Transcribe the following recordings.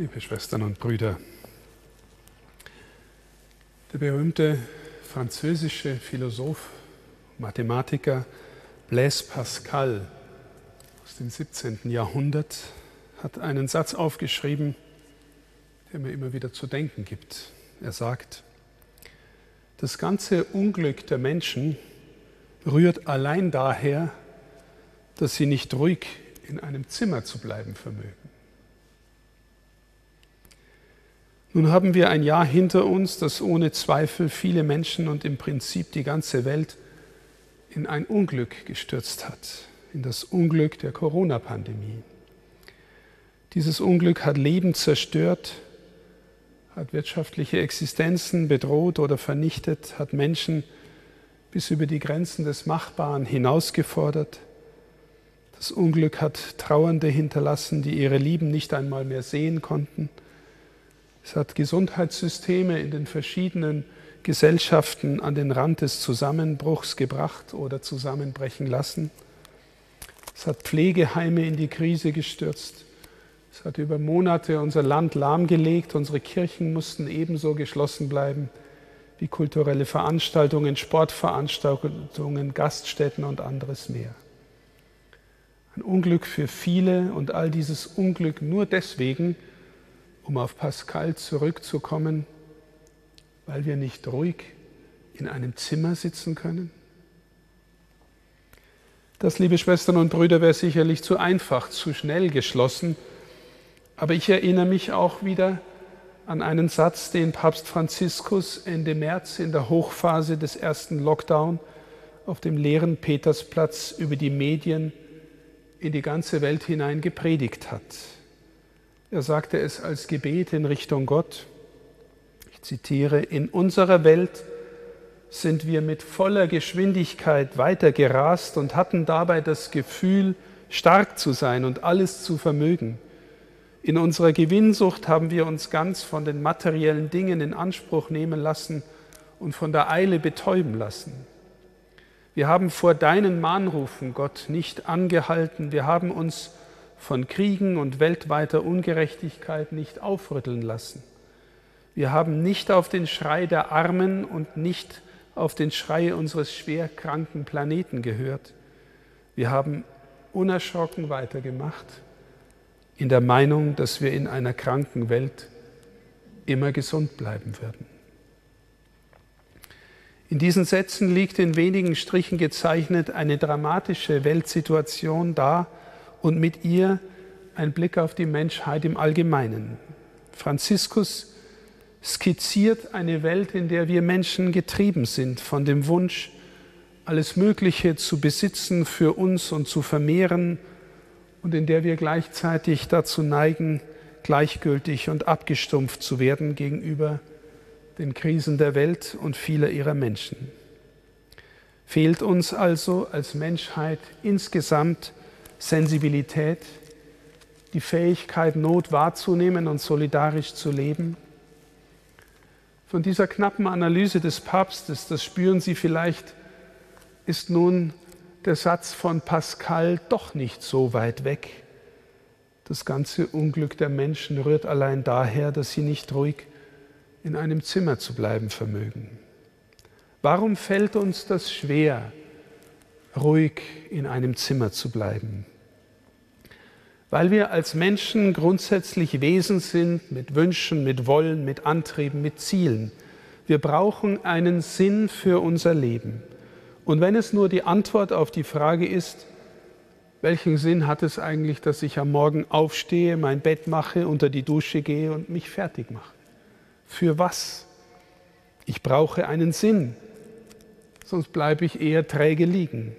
Liebe Schwestern und Brüder, der berühmte französische Philosoph, Mathematiker Blaise Pascal aus dem 17. Jahrhundert hat einen Satz aufgeschrieben, der mir immer wieder zu denken gibt. Er sagt, das ganze Unglück der Menschen rührt allein daher, dass sie nicht ruhig in einem Zimmer zu bleiben vermögen. Nun haben wir ein Jahr hinter uns, das ohne Zweifel viele Menschen und im Prinzip die ganze Welt in ein Unglück gestürzt hat, in das Unglück der Corona-Pandemie. Dieses Unglück hat Leben zerstört, hat wirtschaftliche Existenzen bedroht oder vernichtet, hat Menschen bis über die Grenzen des Machbaren hinausgefordert. Das Unglück hat Trauernde hinterlassen, die ihre Lieben nicht einmal mehr sehen konnten. Es hat Gesundheitssysteme in den verschiedenen Gesellschaften an den Rand des Zusammenbruchs gebracht oder zusammenbrechen lassen. Es hat Pflegeheime in die Krise gestürzt. Es hat über Monate unser Land lahmgelegt. Unsere Kirchen mussten ebenso geschlossen bleiben wie kulturelle Veranstaltungen, Sportveranstaltungen, Gaststätten und anderes mehr. Ein Unglück für viele und all dieses Unglück nur deswegen, um auf Pascal zurückzukommen, weil wir nicht ruhig in einem Zimmer sitzen können? Das, liebe Schwestern und Brüder, wäre sicherlich zu einfach, zu schnell geschlossen. Aber ich erinnere mich auch wieder an einen Satz, den Papst Franziskus Ende März in der Hochphase des ersten Lockdown auf dem leeren Petersplatz über die Medien in die ganze Welt hinein gepredigt hat. Er sagte es als Gebet in Richtung Gott. Ich zitiere, in unserer Welt sind wir mit voller Geschwindigkeit weitergerast und hatten dabei das Gefühl, stark zu sein und alles zu vermögen. In unserer Gewinnsucht haben wir uns ganz von den materiellen Dingen in Anspruch nehmen lassen und von der Eile betäuben lassen. Wir haben vor deinen Mahnrufen, Gott, nicht angehalten. Wir haben uns von Kriegen und weltweiter Ungerechtigkeit nicht aufrütteln lassen. Wir haben nicht auf den Schrei der Armen und nicht auf den Schrei unseres schwerkranken Planeten gehört. Wir haben unerschrocken weitergemacht, in der Meinung, dass wir in einer kranken Welt immer gesund bleiben werden. In diesen Sätzen liegt in wenigen Strichen gezeichnet eine dramatische Weltsituation dar, und mit ihr ein Blick auf die Menschheit im Allgemeinen. Franziskus skizziert eine Welt, in der wir Menschen getrieben sind von dem Wunsch, alles Mögliche zu besitzen für uns und zu vermehren und in der wir gleichzeitig dazu neigen, gleichgültig und abgestumpft zu werden gegenüber den Krisen der Welt und vieler ihrer Menschen. Fehlt uns also als Menschheit insgesamt Sensibilität, die Fähigkeit, Not wahrzunehmen und solidarisch zu leben. Von dieser knappen Analyse des Papstes, das spüren Sie vielleicht, ist nun der Satz von Pascal doch nicht so weit weg. Das ganze Unglück der Menschen rührt allein daher, dass sie nicht ruhig in einem Zimmer zu bleiben vermögen. Warum fällt uns das schwer, ruhig in einem Zimmer zu bleiben? Weil wir als Menschen grundsätzlich Wesen sind mit Wünschen, mit Wollen, mit Antrieben, mit Zielen. Wir brauchen einen Sinn für unser Leben. Und wenn es nur die Antwort auf die Frage ist, welchen Sinn hat es eigentlich, dass ich am Morgen aufstehe, mein Bett mache, unter die Dusche gehe und mich fertig mache? Für was? Ich brauche einen Sinn, sonst bleibe ich eher träge liegen.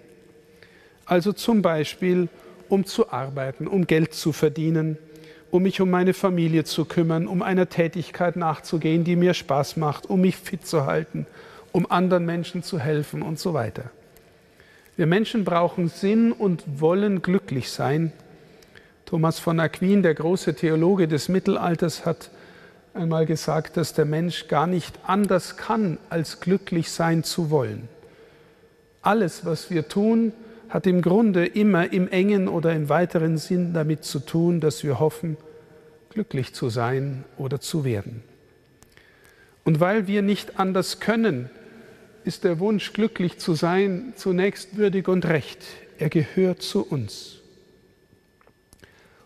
Also zum Beispiel, um zu arbeiten, um Geld zu verdienen, um mich um meine Familie zu kümmern, um einer Tätigkeit nachzugehen, die mir Spaß macht, um mich fit zu halten, um anderen Menschen zu helfen und so weiter. Wir Menschen brauchen Sinn und wollen glücklich sein. Thomas von Aquin, der große Theologe des Mittelalters, hat einmal gesagt, dass der Mensch gar nicht anders kann, als glücklich sein zu wollen. Alles, was wir tun, hat im Grunde immer im engen oder im weiteren Sinn damit zu tun, dass wir hoffen, glücklich zu sein oder zu werden. Und weil wir nicht anders können, ist der Wunsch, glücklich zu sein, zunächst würdig und recht. Er gehört zu uns.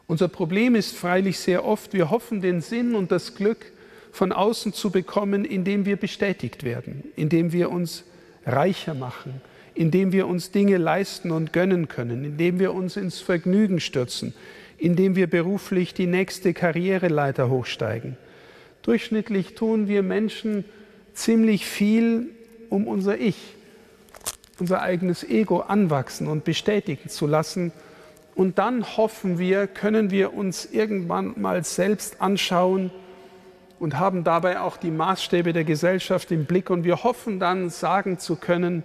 Unser Problem ist freilich sehr oft, wir hoffen, den Sinn und das Glück von außen zu bekommen, indem wir bestätigt werden, indem wir uns reicher machen, indem wir uns Dinge leisten und gönnen können, indem wir uns ins Vergnügen stürzen, indem wir beruflich die nächste Karriereleiter hochsteigen. Durchschnittlich tun wir Menschen ziemlich viel, um unser Ich, unser eigenes Ego anwachsen und bestätigen zu lassen. Und dann hoffen wir, können wir uns irgendwann mal selbst anschauen und haben dabei auch die Maßstäbe der Gesellschaft im Blick. Und wir hoffen dann sagen zu können,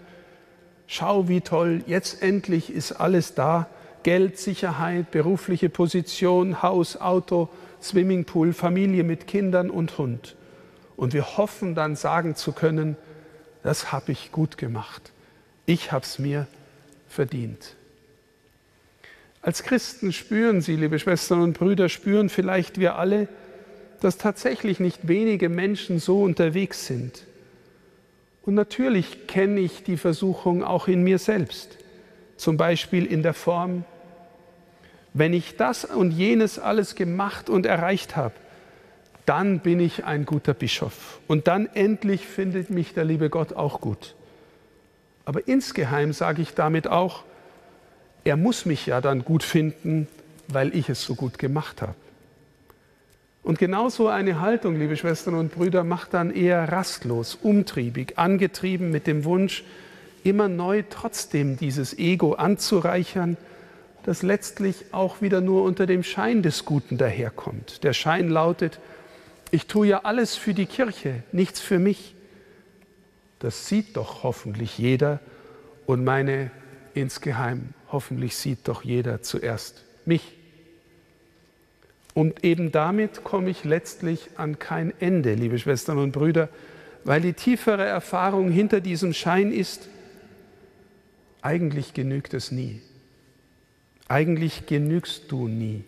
schau wie toll, jetzt endlich ist alles da. Geld, Sicherheit, berufliche Position, Haus, Auto, Swimmingpool, Familie mit Kindern und Hund. Und wir hoffen dann sagen zu können, das habe ich gut gemacht. Ich habe es mir verdient. Als Christen spüren Sie, liebe Schwestern und Brüder, spüren vielleicht wir alle, dass tatsächlich nicht wenige Menschen so unterwegs sind. Und natürlich kenne ich die Versuchung auch in mir selbst, zum Beispiel in der Form, wenn ich das und jenes alles gemacht und erreicht habe, dann bin ich ein guter Bischof. Und dann endlich findet mich der liebe Gott auch gut. Aber insgeheim sage ich damit auch, er muss mich ja dann gut finden, weil ich es so gut gemacht habe. Und genauso eine Haltung, liebe Schwestern und Brüder, macht dann eher rastlos, umtriebig, angetrieben mit dem Wunsch, immer neu trotzdem dieses Ego anzureichern, das letztlich auch wieder nur unter dem Schein des Guten daherkommt. Der Schein lautet, ich tue ja alles für die Kirche, nichts für mich. Das sieht doch hoffentlich jeder und meine insgeheim, hoffentlich sieht doch jeder zuerst mich. Und eben damit komme ich letztlich an kein Ende, liebe Schwestern und Brüder, weil die tiefere Erfahrung hinter diesem Schein ist, eigentlich genügt es nie. Eigentlich genügst du nie.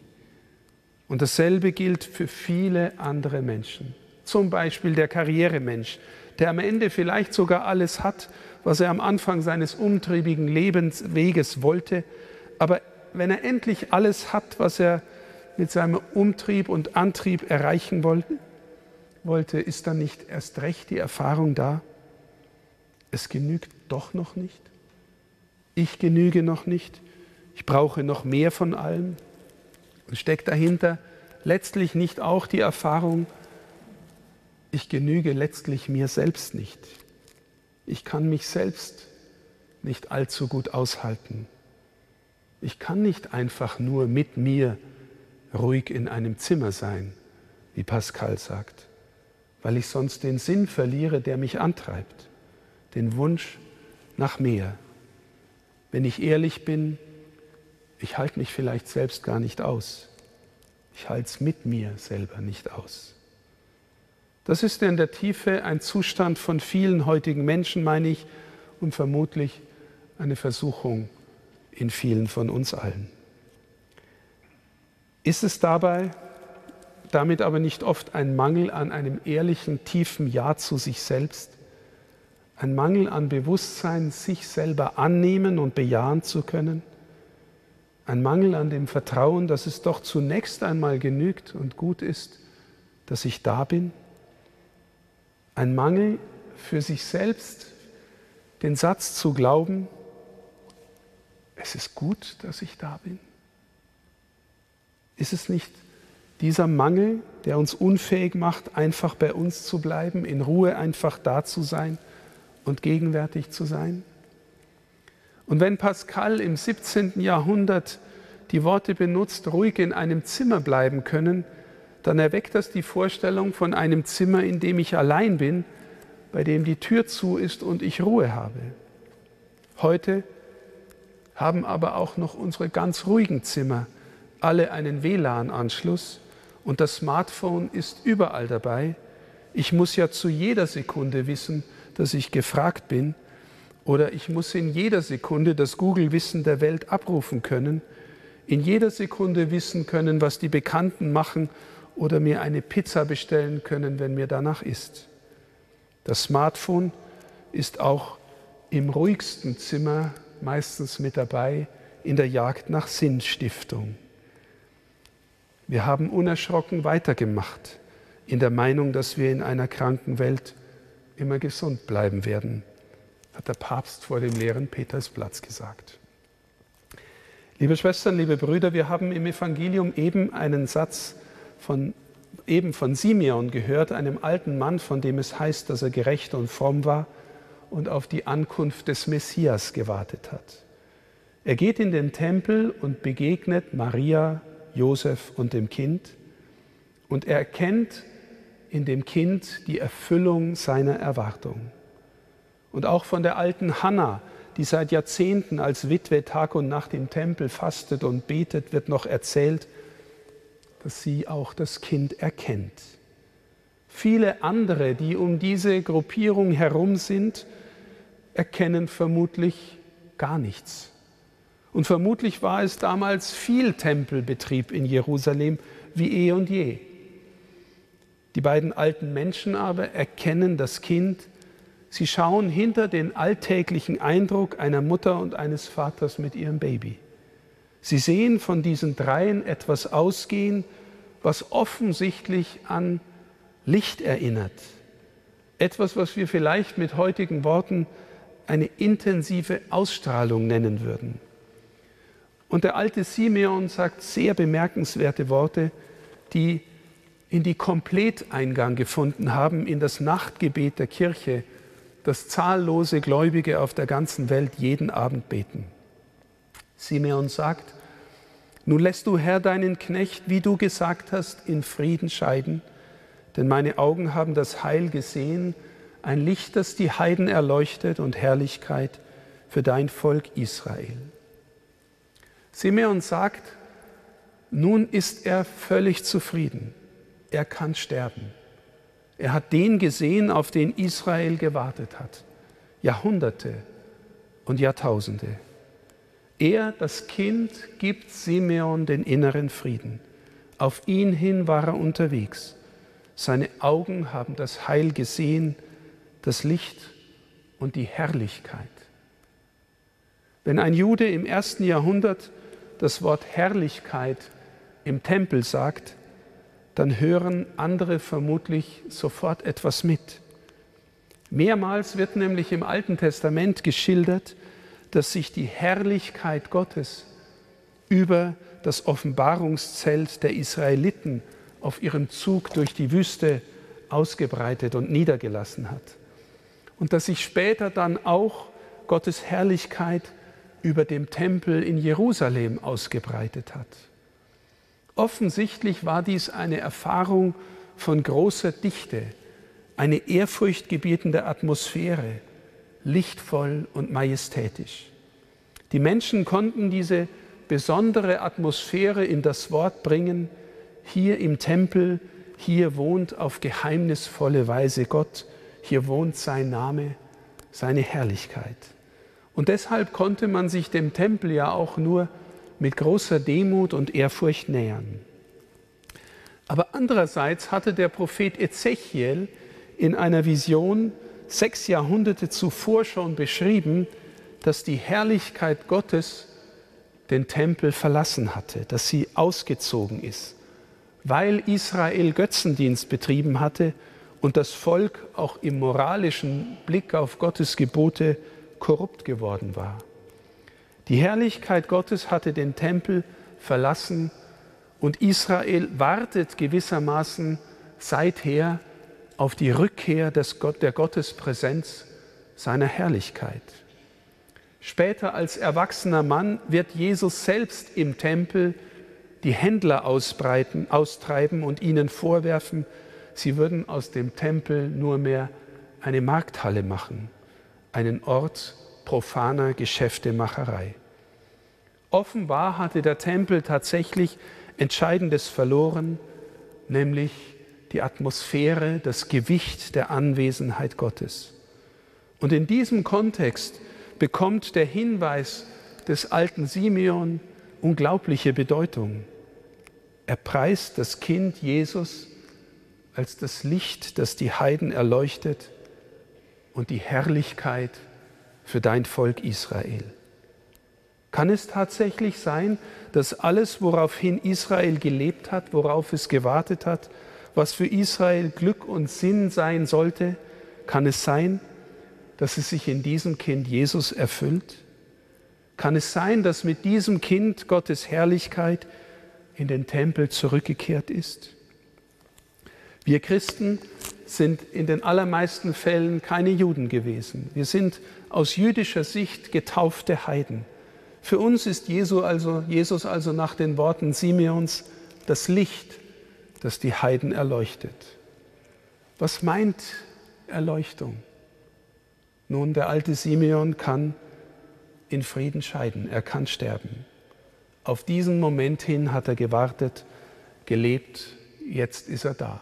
Und dasselbe gilt für viele andere Menschen. Zum Beispiel der Karrieremensch, der am Ende vielleicht sogar alles hat, was er am Anfang seines umtriebigen Lebensweges wollte. Aber wenn er endlich alles hat, was er mit seinem Umtrieb und Antrieb erreichen wollte, ist dann nicht erst recht die Erfahrung da, es genügt doch noch nicht. Ich genüge noch nicht. Ich brauche noch mehr von allem. Und steckt dahinter letztlich nicht auch die Erfahrung, ich genüge letztlich mir selbst nicht. Ich kann mich selbst nicht allzu gut aushalten. Ich kann nicht einfach nur mit mir ruhig in einem Zimmer sein, wie Pascal sagt, weil ich sonst den Sinn verliere, der mich antreibt, den Wunsch nach mehr. Wenn ich ehrlich bin, ich halte mich vielleicht selbst gar nicht aus. Ich halte es mit mir selber nicht aus. Das ist in der Tiefe ein Zustand von vielen heutigen Menschen, meine ich, und vermutlich eine Versuchung in vielen von uns allen. Ist es dabei damit aber nicht oft ein Mangel an einem ehrlichen, tiefen Ja zu sich selbst? Ein Mangel an Bewusstsein, sich selber annehmen und bejahen zu können? Ein Mangel an dem Vertrauen, dass es doch zunächst einmal genügt und gut ist, dass ich da bin? Ein Mangel für sich selbst, den Satz zu glauben, es ist gut, dass ich da bin? Ist es nicht dieser Mangel, der uns unfähig macht, einfach bei uns zu bleiben, in Ruhe einfach da zu sein und gegenwärtig zu sein? Und wenn Pascal im 17. Jahrhundert die Worte benutzt, ruhig in einem Zimmer bleiben können, dann erweckt das die Vorstellung von einem Zimmer, in dem ich allein bin, bei dem die Tür zu ist und ich Ruhe habe. Heute haben aber auch noch unsere ganz ruhigen Zimmer alle einen WLAN-Anschluss und das Smartphone ist überall dabei. Ich muss ja zu jeder Sekunde wissen, dass ich gefragt bin oder ich muss in jeder Sekunde das Google-Wissen der Welt abrufen können, in jeder Sekunde wissen können, was die Bekannten machen oder mir eine Pizza bestellen können, wenn mir danach ist. Das Smartphone ist auch im ruhigsten Zimmer meistens mit dabei in der Jagd nach Sinnstiftung. Wir haben unerschrocken weitergemacht in der Meinung, dass wir in einer kranken Welt immer gesund bleiben werden, hat der Papst vor dem leeren Petersplatz gesagt. Liebe Schwestern, liebe Brüder, wir haben im Evangelium eben einen Satz von, eben von Simeon gehört, einem alten Mann, von dem es heißt, dass er gerecht und fromm war und auf die Ankunft des Messias gewartet hat. Er geht in den Tempel und begegnet Maria, Josef und dem Kind und er erkennt in dem Kind die Erfüllung seiner Erwartung. Und auch von der alten Hannah, die seit Jahrzehnten als Witwe Tag und Nacht im Tempel fastet und betet, wird noch erzählt, dass sie auch das Kind erkennt. Viele andere, die um diese Gruppierung herum sind, erkennen vermutlich gar nichts. Und vermutlich war es damals viel Tempelbetrieb in Jerusalem wie eh und je. Die beiden alten Menschen aber erkennen das Kind. Sie schauen hinter den alltäglichen Eindruck einer Mutter und eines Vaters mit ihrem Baby. Sie sehen von diesen dreien etwas ausgehen, was offensichtlich an Licht erinnert. Etwas, was wir vielleicht mit heutigen Worten eine intensive Ausstrahlung nennen würden. Und der alte Simeon sagt sehr bemerkenswerte Worte, die in die Kompletteingang gefunden haben in das Nachtgebet der Kirche, das zahllose Gläubige auf der ganzen Welt jeden Abend beten. Simeon sagt, nun lässt du Herr deinen Knecht, wie du gesagt hast, in Frieden scheiden, denn meine Augen haben das Heil gesehen, ein Licht, das die Heiden erleuchtet und Herrlichkeit für dein Volk Israel. Simeon sagt, nun ist er völlig zufrieden er kann sterben. Er hat den gesehen, auf den Israel gewartet hat. Jahrhunderte und Jahrtausende. Er, das Kind, gibt Simeon den inneren Frieden. Auf ihn hin war er unterwegs. Seine Augen haben das Heil gesehen, das Licht und die Herrlichkeit. Wenn ein Jude im ersten Jahrhundert das Wort Herrlichkeit im Tempel sagt, dann hören andere vermutlich sofort etwas mit. Mehrmals wird nämlich im Alten Testament geschildert, dass sich die Herrlichkeit Gottes über das Offenbarungszelt der Israeliten auf ihrem Zug durch die Wüste ausgebreitet und niedergelassen hat. Und dass sich später dann auch Gottes Herrlichkeit über dem Tempel in Jerusalem ausgebreitet hat. Offensichtlich war dies eine Erfahrung von großer Dichte, eine ehrfurchtgebietende Atmosphäre, lichtvoll und majestätisch. Die Menschen konnten diese besondere Atmosphäre in das Wort bringen, hier im Tempel, hier wohnt auf geheimnisvolle Weise Gott, hier wohnt sein Name, seine Herrlichkeit. Und deshalb konnte man sich dem Tempel ja auch nur mit großer Demut und Ehrfurcht nähern. Aber andererseits hatte der Prophet Ezechiel in einer Vision sechs Jahrhunderte zuvor schon beschrieben, dass die Herrlichkeit Gottes den Tempel verlassen hatte, dass sie ausgezogen ist, weil Israel Götzendienst betrieben hatte und das Volk auch im moralischen Blick auf Gottes Gebote korrupt geworden war. Die Herrlichkeit Gottes hatte den Tempel verlassen und Israel wartet gewissermaßen seither auf die Rückkehr des Gott, der Gottespräsenz seiner Herrlichkeit. Später als erwachsener Mann wird Jesus selbst im Tempel die Händler ausbreiten, austreiben und ihnen vorwerfen, sie würden aus dem Tempel nur mehr eine Markthalle machen, einen Ort profaner Geschäftemacherei. Offenbar hatte der Tempel tatsächlich Entscheidendes verloren, nämlich die Atmosphäre, das Gewicht der Anwesenheit Gottes. Und in diesem Kontext bekommt der Hinweis des alten Simeon unglaubliche Bedeutung. Er preist das Kind Jesus als das Licht, das die Heiden erleuchtet und die Herrlichkeit für dein Volk Israel. Kann es tatsächlich sein, dass alles, woraufhin Israel gelebt hat, worauf es gewartet hat, was für Israel Glück und Sinn sein sollte, kann es sein, dass es sich in diesem Kind Jesus erfüllt? Kann es sein, dass mit diesem Kind Gottes Herrlichkeit in den Tempel zurückgekehrt ist? Wir Christen sind in den allermeisten Fällen keine Juden gewesen. Wir sind aus jüdischer Sicht getaufte Heiden. Für uns ist Jesus also, Jesus also nach den Worten Simeons das Licht, das die Heiden erleuchtet. Was meint Erleuchtung? Nun, der alte Simeon kann in Frieden scheiden, er kann sterben. Auf diesen Moment hin hat er gewartet, gelebt, jetzt ist er da.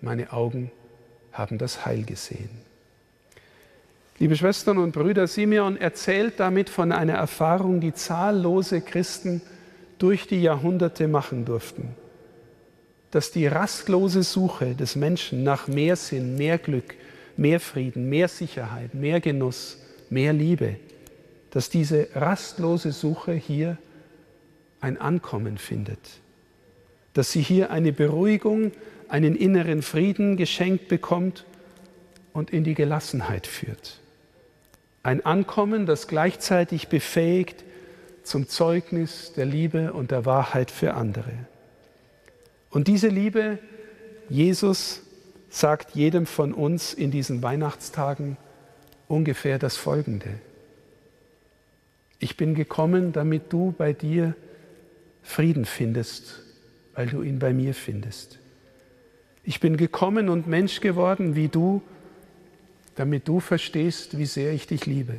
Meine Augen haben das Heil gesehen. Liebe Schwestern und Brüder, Simeon erzählt damit von einer Erfahrung, die zahllose Christen durch die Jahrhunderte machen durften. Dass die rastlose Suche des Menschen nach mehr Sinn, mehr Glück, mehr Frieden, mehr Sicherheit, mehr Genuss, mehr Liebe, dass diese rastlose Suche hier ein Ankommen findet, dass sie hier eine Beruhigung, einen inneren Frieden geschenkt bekommt und in die Gelassenheit führt. Ein Ankommen, das gleichzeitig befähigt zum Zeugnis der Liebe und der Wahrheit für andere. Und diese Liebe, Jesus sagt jedem von uns in diesen Weihnachtstagen ungefähr das Folgende. Ich bin gekommen, damit du bei dir Frieden findest, weil du ihn bei mir findest. Ich bin gekommen und Mensch geworden wie du, damit du verstehst, wie sehr ich dich liebe.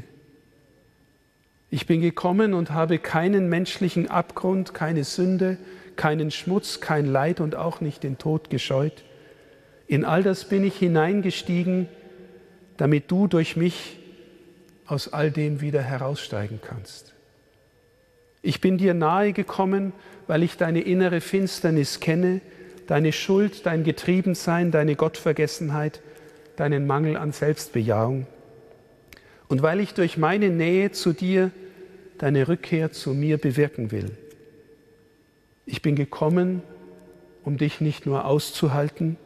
Ich bin gekommen und habe keinen menschlichen Abgrund, keine Sünde, keinen Schmutz, kein Leid und auch nicht den Tod gescheut. In all das bin ich hineingestiegen, damit du durch mich aus all dem wieder heraussteigen kannst. Ich bin dir nahe gekommen, weil ich deine innere Finsternis kenne, deine Schuld, dein Getriebensein, deine Gottvergessenheit, deinen Mangel an Selbstbejahung. Und weil ich durch meine Nähe zu dir deine Rückkehr zu mir bewirken will. Ich bin gekommen, um dich nicht nur auszuhalten,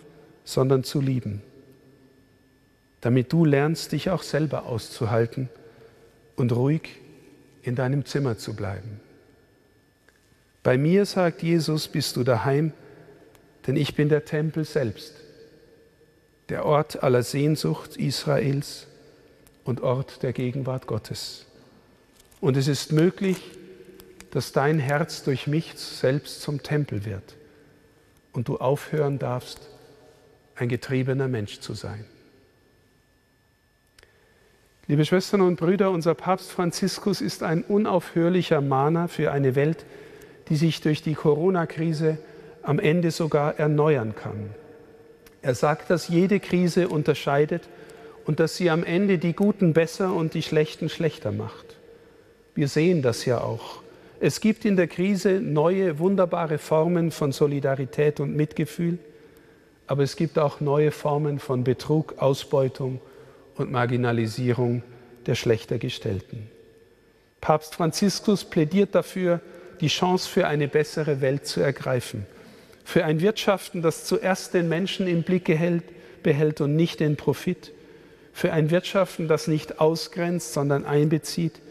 sondern zu lieben damit du lernst, dich auch selber auszuhalten und ruhig in deinem Zimmer zu bleiben. Bei mir, sagt Jesus, bist du daheim, denn ich bin der Tempel selbst, der Ort aller Sehnsucht Israels und Ort der Gegenwart Gottes. Und es ist möglich, dass dein Herz durch mich selbst zum Tempel wird und du aufhören darfst, ein getriebener Mensch zu sein. Liebe Schwestern und Brüder, unser Papst Franziskus ist ein unaufhörlicher Mahner für eine Welt, die sich durch die Corona-Krise am Ende sogar erneuern kann. Er sagt, dass jede Krise unterscheidet und dass sie am Ende die Guten besser und die Schlechten schlechter macht. Wir sehen das ja auch. Es gibt in der Krise neue, wunderbare Formen von Solidarität und Mitgefühl, aber es gibt auch neue Formen von Betrug, Ausbeutung und Marginalisierung der Schlechtergestellten. Papst Franziskus plädiert dafür, die Chance für eine bessere Welt zu ergreifen, für ein Wirtschaften, das zuerst den Menschen im Blick behält, und nicht den Profit, für ein Wirtschaften, das nicht ausgrenzt, sondern einbezieht,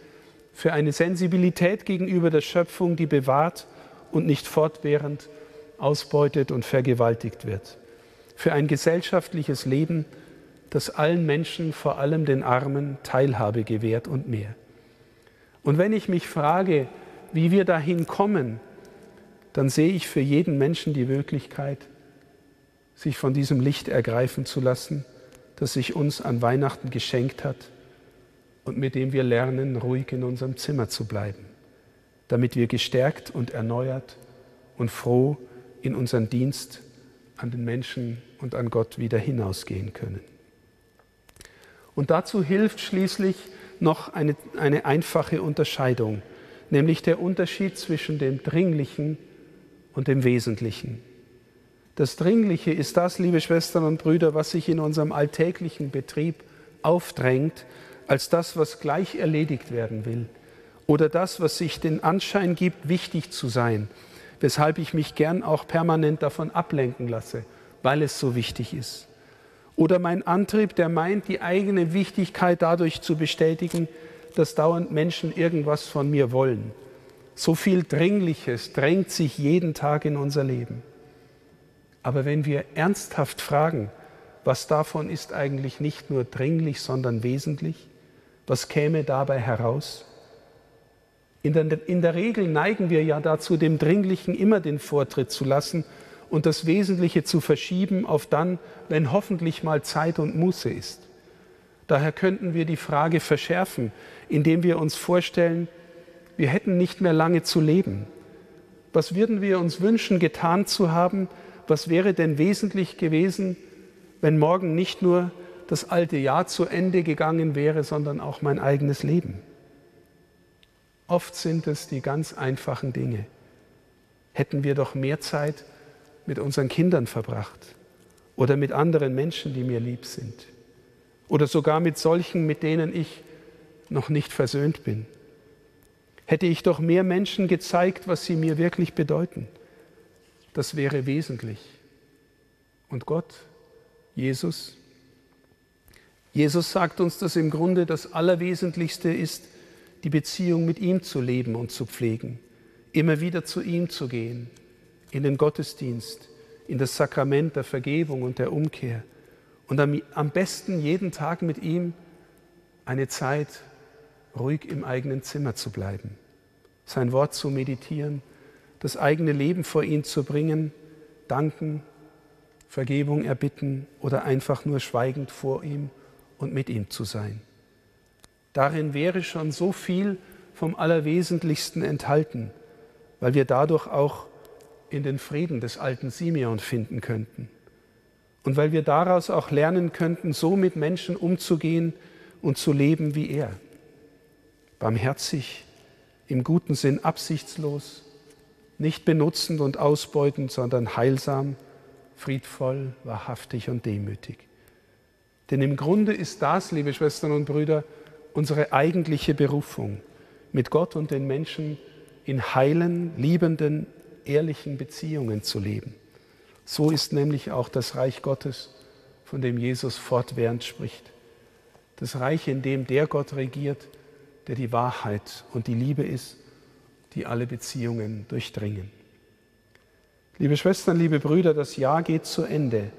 für eine Sensibilität gegenüber der Schöpfung, die bewahrt und nicht fortwährend ausbeutet und vergewaltigt wird, für ein gesellschaftliches Leben, das allen Menschen, vor allem den Armen, Teilhabe gewährt und mehr. Und wenn ich mich frage, wie wir dahin kommen, dann sehe ich für jeden Menschen die Möglichkeit, sich von diesem Licht ergreifen zu lassen, das sich uns an Weihnachten geschenkt hat und mit dem wir lernen, ruhig in unserem Zimmer zu bleiben, damit wir gestärkt und erneuert und froh in unseren Dienst an den Menschen und an Gott wieder hinausgehen können. Und dazu hilft schließlich noch eine, eine einfache Unterscheidung, nämlich der Unterschied zwischen dem Dringlichen und dem Wesentlichen. Das Dringliche ist das, liebe Schwestern und Brüder, was sich in unserem alltäglichen Betrieb aufdrängt, als das, was gleich erledigt werden will oder das, was sich den Anschein gibt, wichtig zu sein, weshalb ich mich gern auch permanent davon ablenken lasse, weil es so wichtig ist. Oder mein Antrieb, der meint, die eigene Wichtigkeit dadurch zu bestätigen, dass dauernd Menschen irgendwas von mir wollen. So viel Dringliches drängt sich jeden Tag in unser Leben. Aber wenn wir ernsthaft fragen, was davon ist eigentlich nicht nur dringlich, sondern wesentlich, was käme dabei heraus? In der, in der, Regel neigen wir ja dazu, dem Dringlichen immer den Vortritt zu lassen und das Wesentliche zu verschieben auf dann, wenn hoffentlich mal Zeit und Muße ist. Daher könnten wir die Frage verschärfen, indem wir uns vorstellen, wir hätten nicht mehr lange zu leben. Was würden wir uns wünschen, getan zu haben, was wäre denn wesentlich gewesen, wenn morgen nicht nur das alte Jahr zu Ende gegangen wäre, sondern auch mein eigenes Leben? Oft sind es die ganz einfachen Dinge. Hätten wir doch mehr Zeit mit unseren Kindern verbracht oder mit anderen Menschen, die mir lieb sind oder sogar mit solchen, mit denen ich noch nicht versöhnt bin. Hätte ich doch mehr Menschen gezeigt, was sie mir wirklich bedeuten. Das wäre wesentlich. Und Gott, Jesus, Jesus sagt uns, dass im Grunde das Allerwesentlichste ist, die Beziehung mit ihm zu leben und zu pflegen, immer wieder zu ihm zu gehen, in den Gottesdienst, in das Sakrament der Vergebung und der Umkehr. Und am, besten jeden Tag mit ihm eine Zeit ruhig im eigenen Zimmer zu bleiben, sein Wort zu meditieren, das eigene Leben vor ihn zu bringen, danken, Vergebung erbitten oder einfach nur schweigend vor ihm und mit ihm zu sein. Darin wäre schon so viel vom Allerwesentlichsten enthalten, weil wir dadurch auch in den Frieden des alten Simeon finden könnten. Und weil wir daraus auch lernen könnten, so mit Menschen umzugehen und zu leben wie er. Barmherzig, im guten Sinn absichtslos, nicht benutzend und ausbeutend, sondern heilsam, friedvoll, wahrhaftig und demütig. Denn im Grunde ist das, liebe Schwestern und Brüder, unsere eigentliche Berufung, mit Gott und den Menschen in heilen, liebenden, ehrlichen Beziehungen zu leben. So ist nämlich auch das Reich Gottes, von dem Jesus fortwährend spricht. Das Reich, in dem der Gott regiert, der die Wahrheit und die Liebe ist die alle Beziehungen durchdringen. Liebe Schwestern, liebe Brüder, das Jahr geht zu Ende,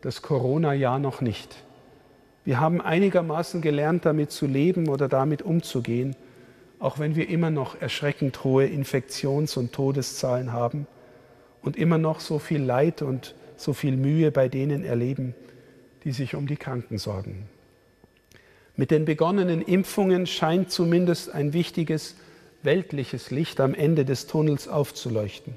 das Corona-Jahr noch nicht. Wir haben einigermaßen gelernt, damit zu leben oder damit umzugehen, auch wenn wir immer noch erschreckend hohe Infektions- und Todeszahlen haben und immer noch so viel Leid und so viel Mühe bei denen erleben, die sich um die Kranken sorgen. Mit den begonnenen Impfungen scheint zumindest ein wichtiges weltliches Licht am Ende des Tunnels aufzuleuchten.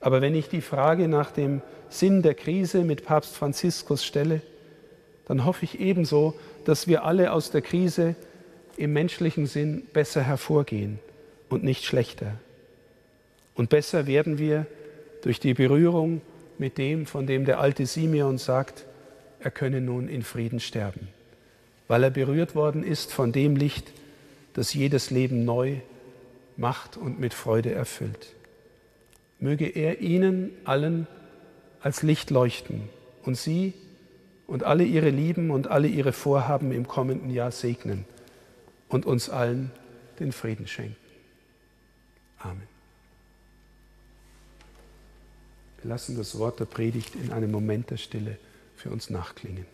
Aber wenn ich die Frage nach dem Sinn der Krise mit Papst Franziskus stelle, dann hoffe ich ebenso, dass wir alle aus der Krise im menschlichen Sinn besser hervorgehen und nicht schlechter. Und besser werden wir durch die Berührung mit dem, von dem der alte Simeon sagt, er könne nun in Frieden sterben, weil er berührt worden ist von dem Licht, das jedes Leben neu macht und mit Freude erfüllt. Möge er Ihnen allen als Licht leuchten und Sie und alle Ihre Lieben und alle Ihre Vorhaben im kommenden Jahr segnen und uns allen den Frieden schenken. Amen. Wir lassen das Wort der Predigt in einem Moment der Stille für uns nachklingen.